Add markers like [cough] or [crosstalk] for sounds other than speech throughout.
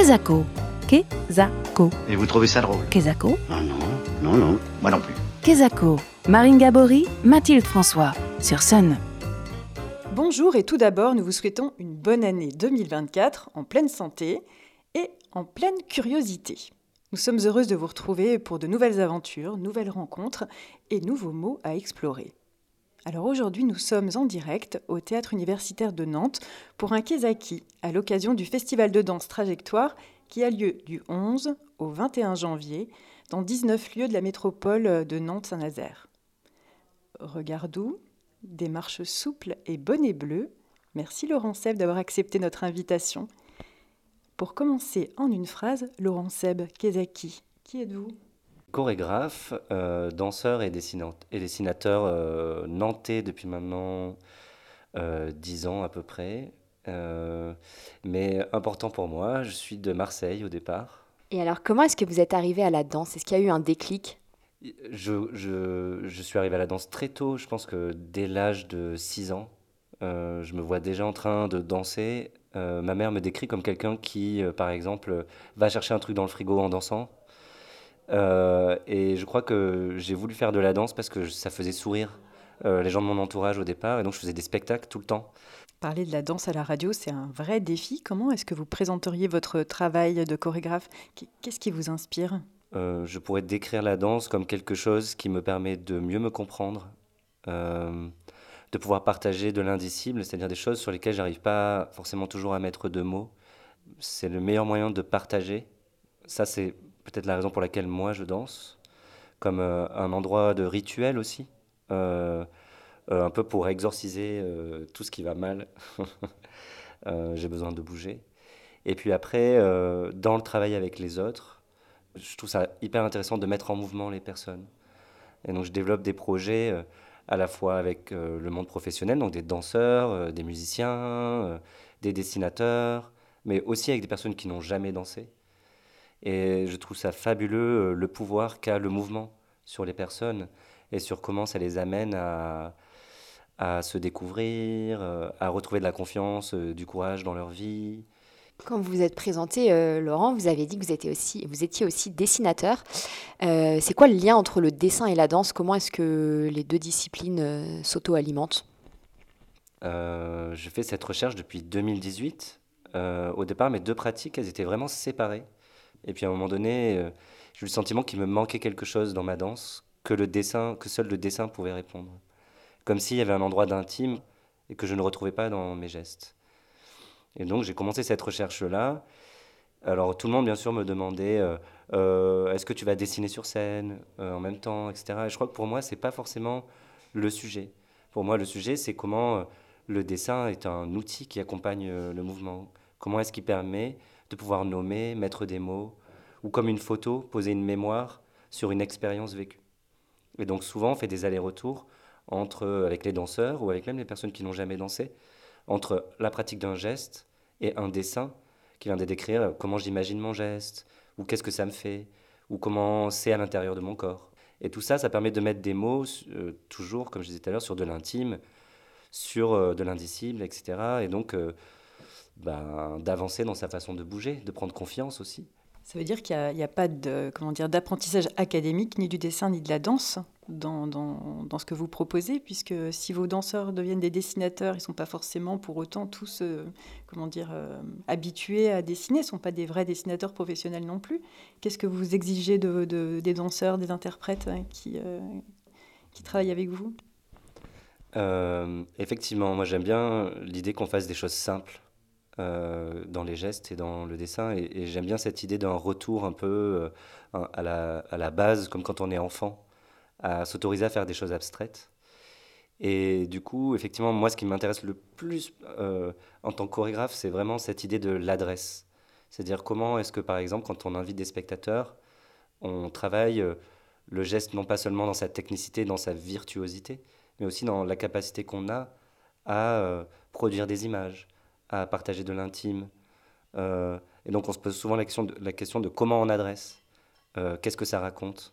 Kezako. Kezako. Et vous trouvez ça drôle Kezako. Ah non, non, non, moi non plus. Kezako. Marine Gabory, Mathilde François. Sur Sun. Bonjour et tout d'abord, nous vous souhaitons une bonne année 2024 en pleine santé et en pleine curiosité. Nous sommes heureuses de vous retrouver pour de nouvelles aventures, nouvelles rencontres et nouveaux mots à explorer. Alors aujourd'hui, nous sommes en direct au Théâtre universitaire de Nantes pour un Kezaki à l'occasion du Festival de danse Trajectoire qui a lieu du 11 au 21 janvier dans 19 lieux de la métropole de Nantes-Saint-Nazaire. Regard doux, démarche souple et bonnet bleu. Merci Laurent Seb d'avoir accepté notre invitation. Pour commencer en une phrase, Laurent Seb, Kezaki, qui êtes-vous? Chorégraphe, euh, danseur et, et dessinateur euh, nantais depuis maintenant euh, 10 ans à peu près. Mais important pour moi, je suis de Marseille au départ. Et alors, comment est-ce que vous êtes arrivé à la danse? Est-ce qu'il y a eu un déclic? Je, je, je, suis arrivé à la danse très tôt, je pense que dès l'âge de 6 ans, je me vois déjà en train de danser. ma mère me décrit comme quelqu'un qui, par exemple, va chercher un truc dans le frigo en dansant euh, et je crois que j'ai voulu faire de la danse parce que ça faisait sourire euh, les gens de mon entourage au départ. Et donc je faisais des spectacles tout le temps. Parler de la danse à la radio, c'est un vrai défi. Comment est-ce que vous présenteriez votre travail de chorégraphe? Qu'est-ce qui vous inspire? Euh, Je pourrais décrire la danse comme quelque chose qui me permet de mieux me comprendre, de pouvoir partager de l'indicible, c'est-à-dire des choses sur lesquelles j'arrive pas forcément toujours à mettre de mots. C'est le meilleur moyen de partager. Ça, c'est peut-être la raison pour laquelle moi je danse, comme euh, un endroit de rituel aussi, euh, euh, un peu pour exorciser tout ce qui va mal. [laughs] J'ai besoin de bouger. Et puis après, dans le travail avec les autres, je trouve ça hyper intéressant de mettre en mouvement les personnes. Et donc je développe des projets à la fois avec le monde professionnel, donc des danseurs, des musiciens, des dessinateurs, mais aussi avec des personnes qui n'ont jamais dansé et je trouve ça fabuleux, euh, le pouvoir qu'a le mouvement sur les personnes et sur comment ça les amène à, à se découvrir, euh, à retrouver de la confiance, euh, du courage dans leur vie. Quand vous vous êtes présenté, Laurent, vous avez dit que vous étiez aussi, vous étiez aussi dessinateur. c'est quoi le lien entre le dessin et la danse? Comment est-ce que les deux disciplines s'auto-alimentent? Je fais cette recherche depuis 2018. au départ, mes deux pratiques, elles étaient vraiment séparées. Et puis à un moment donné, euh, j'ai eu le sentiment qu'il me manquait quelque chose dans ma danse, que le dessin, que seul le dessin pouvait répondre. Comme s'il y avait un endroit d'intime et que je ne retrouvais pas dans mes gestes. Et donc j'ai commencé cette recherche-là. Alors tout le monde bien sûr me demandait euh, euh, est-ce que tu vas dessiner sur scène en même temps, etc. Et je crois que pour moi c'est pas forcément le sujet. Pour moi le sujet c'est comment le dessin est un outil qui accompagne le mouvement. Comment est-ce qu'il permet de pouvoir nommer, mettre des mots, ou comme une photo, poser une mémoire sur une expérience vécue. Et donc souvent, on fait des allers-retours entre, avec les danseurs ou avec même les personnes qui n'ont jamais dansé, entre la pratique d'un geste et un dessin qui vient de décrire comment j'imagine mon geste, ou qu'est-ce que ça me fait, ou comment c'est à l'intérieur de mon corps. Et tout ça, ça permet de mettre des mots, euh, toujours, comme je disais tout à l'heure, sur de l'intime, sur euh, de l'indicible, etc. Et donc, euh, ben, d'avancer dans sa façon de bouger, de prendre confiance aussi. Ça veut dire qu'il n'y a, a, pas de, comment dire, d'apprentissage académique, ni du dessin, ni de la danse dans, dans, dans, ce que vous proposez, puisque si vos danseurs deviennent des dessinateurs, ils ne sont pas forcément pour autant tous euh, comment dire, euh, habitués à dessiner, ils ne sont pas des vrais dessinateurs professionnels non plus. Qu'est-ce que vous exigez de, de, des danseurs, des interprètes hein, qui, euh, qui travaillent avec vous? Effectivement, moi j'aime bien l'idée qu'on fasse des choses simples euh, dans les gestes et dans le dessin. Et, j'aime bien cette idée d'un retour un peu euh, à, la, à, la, base, comme quand on est enfant, à s'autoriser à faire des choses abstraites. Et du coup, effectivement, moi, ce qui m'intéresse le plus euh, en tant que chorégraphe, c'est vraiment cette idée de l'adresse. C'est-à-dire comment est-ce que, par exemple, quand on invite des spectateurs, on travaille le geste non pas seulement dans sa technicité, dans sa virtuosité, mais aussi dans la capacité qu'on a à produire des images, à partager de l'intime. Euh, et donc on se pose souvent la question de, la question de comment on adresse, euh, qu'est-ce que ça raconte,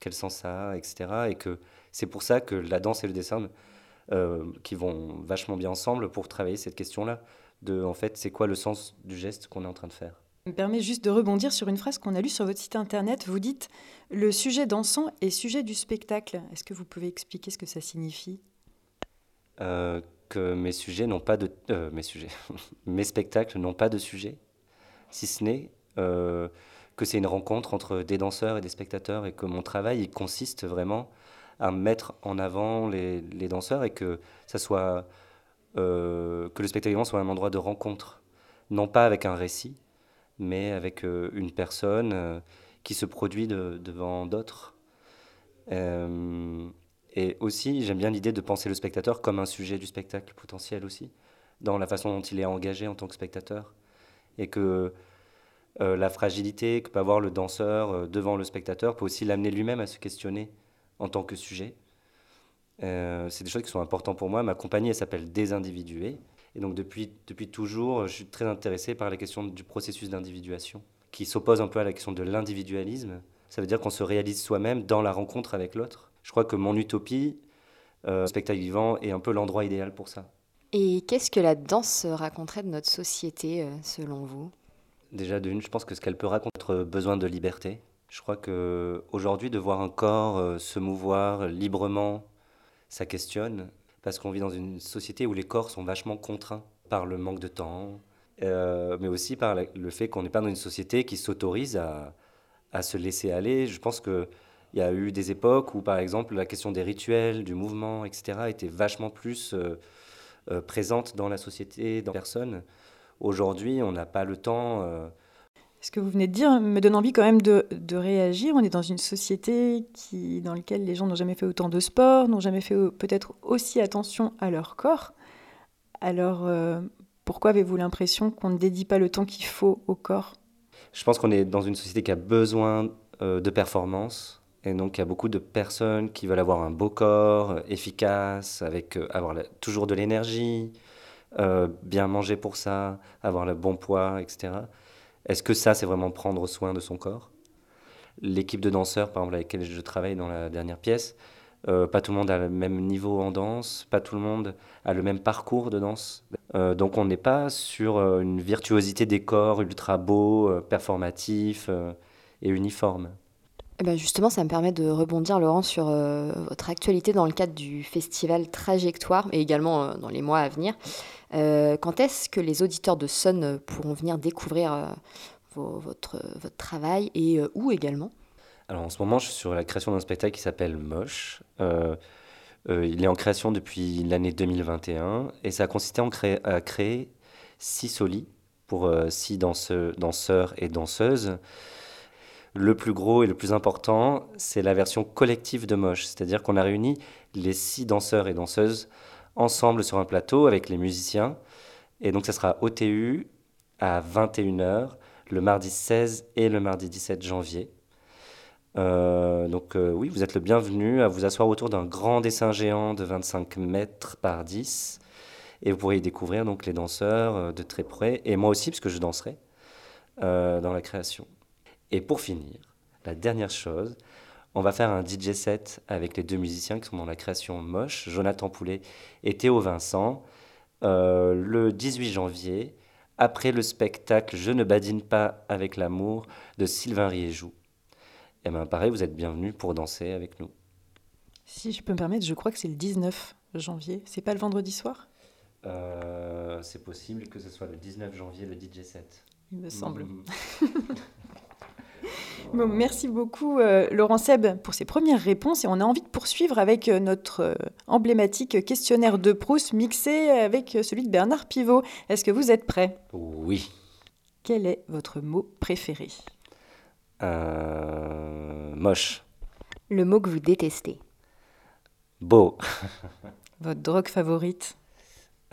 quel sens ça a, etc. Et que c'est pour ça que la danse et le dessin, euh, qui vont vachement bien ensemble pour travailler cette question-là, de en fait c'est quoi le sens du geste qu'on est en train de faire. me permet juste de rebondir sur une phrase qu'on a lue sur votre site internet. Vous dites Le sujet dansant est sujet du spectacle. Est-ce que vous pouvez expliquer ce que ça signifie? Euh, que mes sujets n'ont pas de. euh, mes sujets. [laughs] mes spectacles n'ont pas de sujet, si ce n'est euh, que c'est une rencontre entre des danseurs et des spectateurs et que mon travail il consiste vraiment à mettre en avant les, les danseurs et que ça soit. euh, que le spectacle soit un endroit de rencontre. Non pas avec un récit, mais avec une personne qui se produit de- devant d'autres. Et aussi, j'aime bien l'idée de penser le spectateur comme un sujet du spectacle potentiel aussi, dans la façon dont il est engagé en tant que spectateur. Et que euh, la fragilité que peut avoir le danseur euh, devant le spectateur peut aussi l'amener lui-même à se questionner en tant que sujet. Euh, c'est des choses qui sont importantes pour moi. Ma compagnie, elle s'appelle Désindividuer. Et donc depuis, depuis toujours, je suis très intéressé par la question du processus d'individuation, qui s'oppose un peu à la question de l'individualisme. Ça veut dire qu'on se réalise soi-même dans la rencontre avec l'autre. Je crois que mon utopie, euh, spectacle vivant, est un peu l'endroit idéal pour ça. Et qu'est-ce que la danse raconterait de notre société, euh, selon vous? Déjà, d'une, je pense que ce qu'elle peut raconter, notre besoin de liberté. Je crois que aujourd'hui, de voir un corps euh, se mouvoir librement, ça questionne, parce qu'on vit dans une société où les corps sont vachement contraints par le manque de temps, euh, mais aussi par le fait qu'on n'est pas dans une société qui s'autorise à, à se laisser aller. Je pense qu'il y a eu des époques où, par exemple, la question des rituels, du mouvement, etc., était vachement plus euh, euh, présente dans la société, dans les personnes. Aujourd'hui, on n'a pas le temps. euh, Ce que vous venez de dire me donne envie quand même de, de réagir. On est dans une société qui, dans laquelle les gens n'ont jamais fait autant de sport, n'ont jamais fait peut-être aussi attention à leur corps. Alors, euh, pourquoi avez-vous l'impression qu'on ne dédie pas le temps qu'il faut au corps? Je pense qu'on est dans une société qui a besoin de performance. Et donc, il y a beaucoup de personnes qui veulent avoir un beau corps, euh, efficace, avec euh, avoir toujours de l'énergie, euh, bien manger pour ça, avoir le bon poids, etc. Est-ce que ça, c'est vraiment prendre soin de son corps? L'équipe de danseurs, par exemple, avec laquelle je travaille dans la dernière pièce, pas tout le monde a le même niveau en danse, pas tout le monde a le même parcours de danse. Donc on n'est pas sur une virtuosité des corps ultra beau, euh, performatif euh, et uniforme. Eh ben justement, ça me permet de rebondir, Laurent, sur euh, votre actualité dans le cadre du festival Trajectoire et également euh, dans les mois à venir. Euh, quand est-ce que les auditeurs de Sun pourront venir découvrir votre, votre travail et où également? Alors en ce moment, je suis sur la création d'un spectacle qui s'appelle Moche. Il est en création depuis l'année 2021 et ça a consisté à créer six solis pour six danseurs et danseuses. Le plus gros et le plus important, c'est la version collective de Moche, c'est-à-dire qu'on a réuni les six danseurs et danseuses ensemble sur un plateau avec les musiciens. Et donc ça sera au TU à 21h le mardi 16 et le mardi 17 janvier. Euh, donc euh, oui, vous êtes le bienvenu à vous asseoir autour d'un grand dessin géant de 25 mètres par 10 et vous pourrez y découvrir donc les danseurs euh, de très près et moi aussi parce que je danserai dans la création. Et pour finir, la dernière chose, on va faire un DJ set avec les deux musiciens qui sont dans la création Moche, Jonathan Poulet et Théo Vincent, euh, le 18 janvier, après le spectacle Je ne badine pas avec l'amour de Sylvain Riéjoux. Et bien pareil, vous êtes bienvenus pour danser avec nous. Si je peux me permettre, je crois que c'est le 19 janvier. C'est pas le vendredi soir? Euh, c'est possible que ce soit le 19 janvier, le DJ set. Il me semble. [laughs] Bon, merci beaucoup, euh, Laurent Seb, pour ces premières réponses. Et on a envie de poursuivre avec euh, notre euh, emblématique questionnaire de Proust mixé avec euh, celui de Bernard Pivot. Est-ce que vous êtes prêts? Oui. Quel est votre mot préféré? Euh, moche. Le mot que vous détestez. Beau. [laughs] Votre drogue favorite?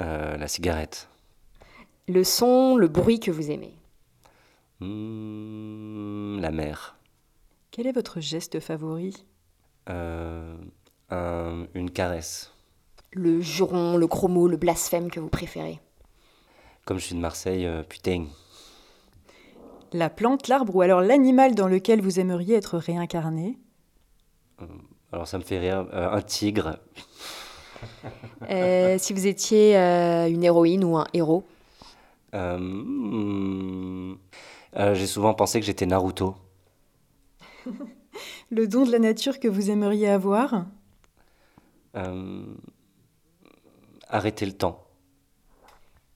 Euh, la cigarette. Le son, le bruit que vous aimez. Hmm, la mer. Quel est votre geste favori? Euh, un- une caresse. Le juron, le gros mot, le blasphème que vous préférez. Comme je suis de Marseille, euh, putain. La plante, l'arbre ou alors l'animal dans lequel vous aimeriez être réincarné? Alors ça me fait rire. Euh, un tigre. [laughs] Euh, si vous étiez euh, une héroïne ou un héros? Euh, hmm, Euh, J'ai souvent pensé que j'étais Naruto. [laughs] Le don de la nature que vous aimeriez avoir? Euh, arrêter le temps.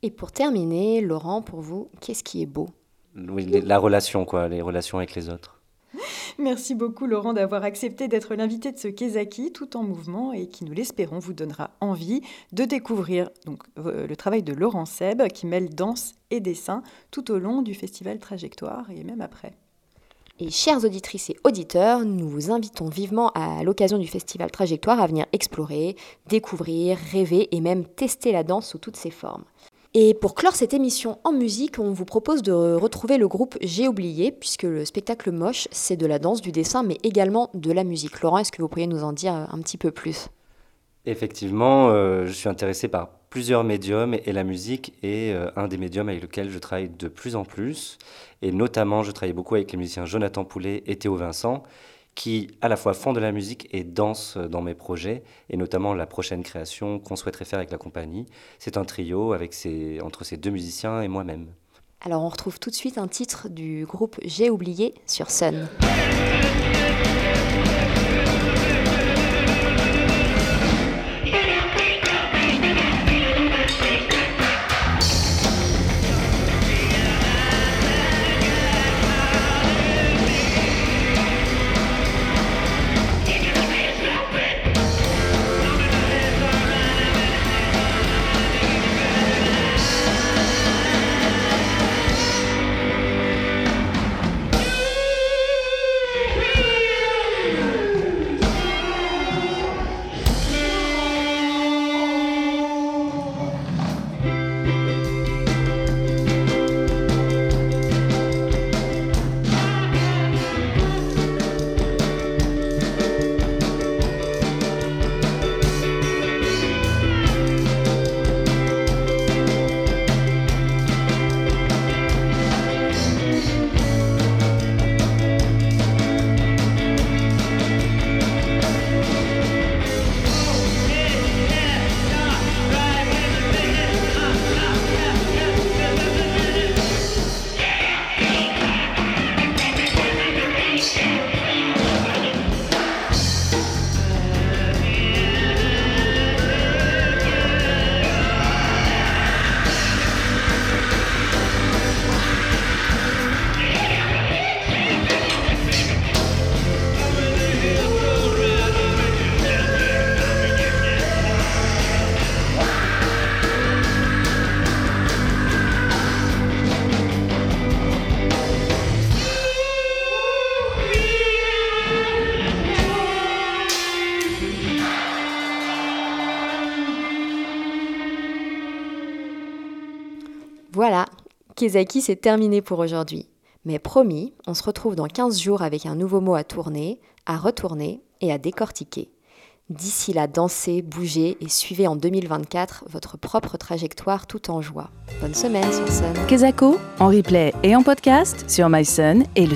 Et pour terminer, Laurent, pour vous, qu'est-ce qui est beau? Oui, la relation, quoi, les relations avec les autres. [laughs] Merci beaucoup Laurent d'avoir accepté d'être l'invité de ce Kezaki tout en mouvement et qui, nous l'espérons, vous donnera envie de découvrir donc, euh, le travail de Laurent Seb qui mêle danse et dessin tout au long du festival Trajectoire et même après. Et chères auditrices et auditeurs, nous vous invitons vivement à l'occasion du festival Trajectoire à venir explorer, découvrir, rêver et même tester la danse sous toutes ses formes. Et pour clore cette émission en musique, on vous propose de retrouver le groupe J'ai oublié, puisque le spectacle moche, c'est de la danse, du dessin, mais également de la musique. Laurent, est-ce que vous pourriez nous en dire un petit peu plus? Effectivement, euh, je suis intéressé par plusieurs médiums et la musique est euh, un des médiums avec lequel je travaille de plus en plus. Et notamment, je travaille beaucoup avec les musiciens Jonathan Poulet et Théo Vincent, qui à la fois font de la musique et dansent dans mes projets, et notamment la prochaine création qu'on souhaiterait faire avec la compagnie. C'est un trio avec entre ces deux musiciens et moi-même. Alors on retrouve tout de suite un titre du groupe J'ai oublié sur Sun. Voilà, Kezaki, c'est terminé pour aujourd'hui. Mais promis, on se retrouve dans 15 jours avec un nouveau mot à tourner, à retourner et à décortiquer. D'ici là, dansez, bougez et suivez en 2024 votre propre trajectoire tout en joie. Bonne semaine sur Sun. Kezako, en replay et en podcast sur myson et le.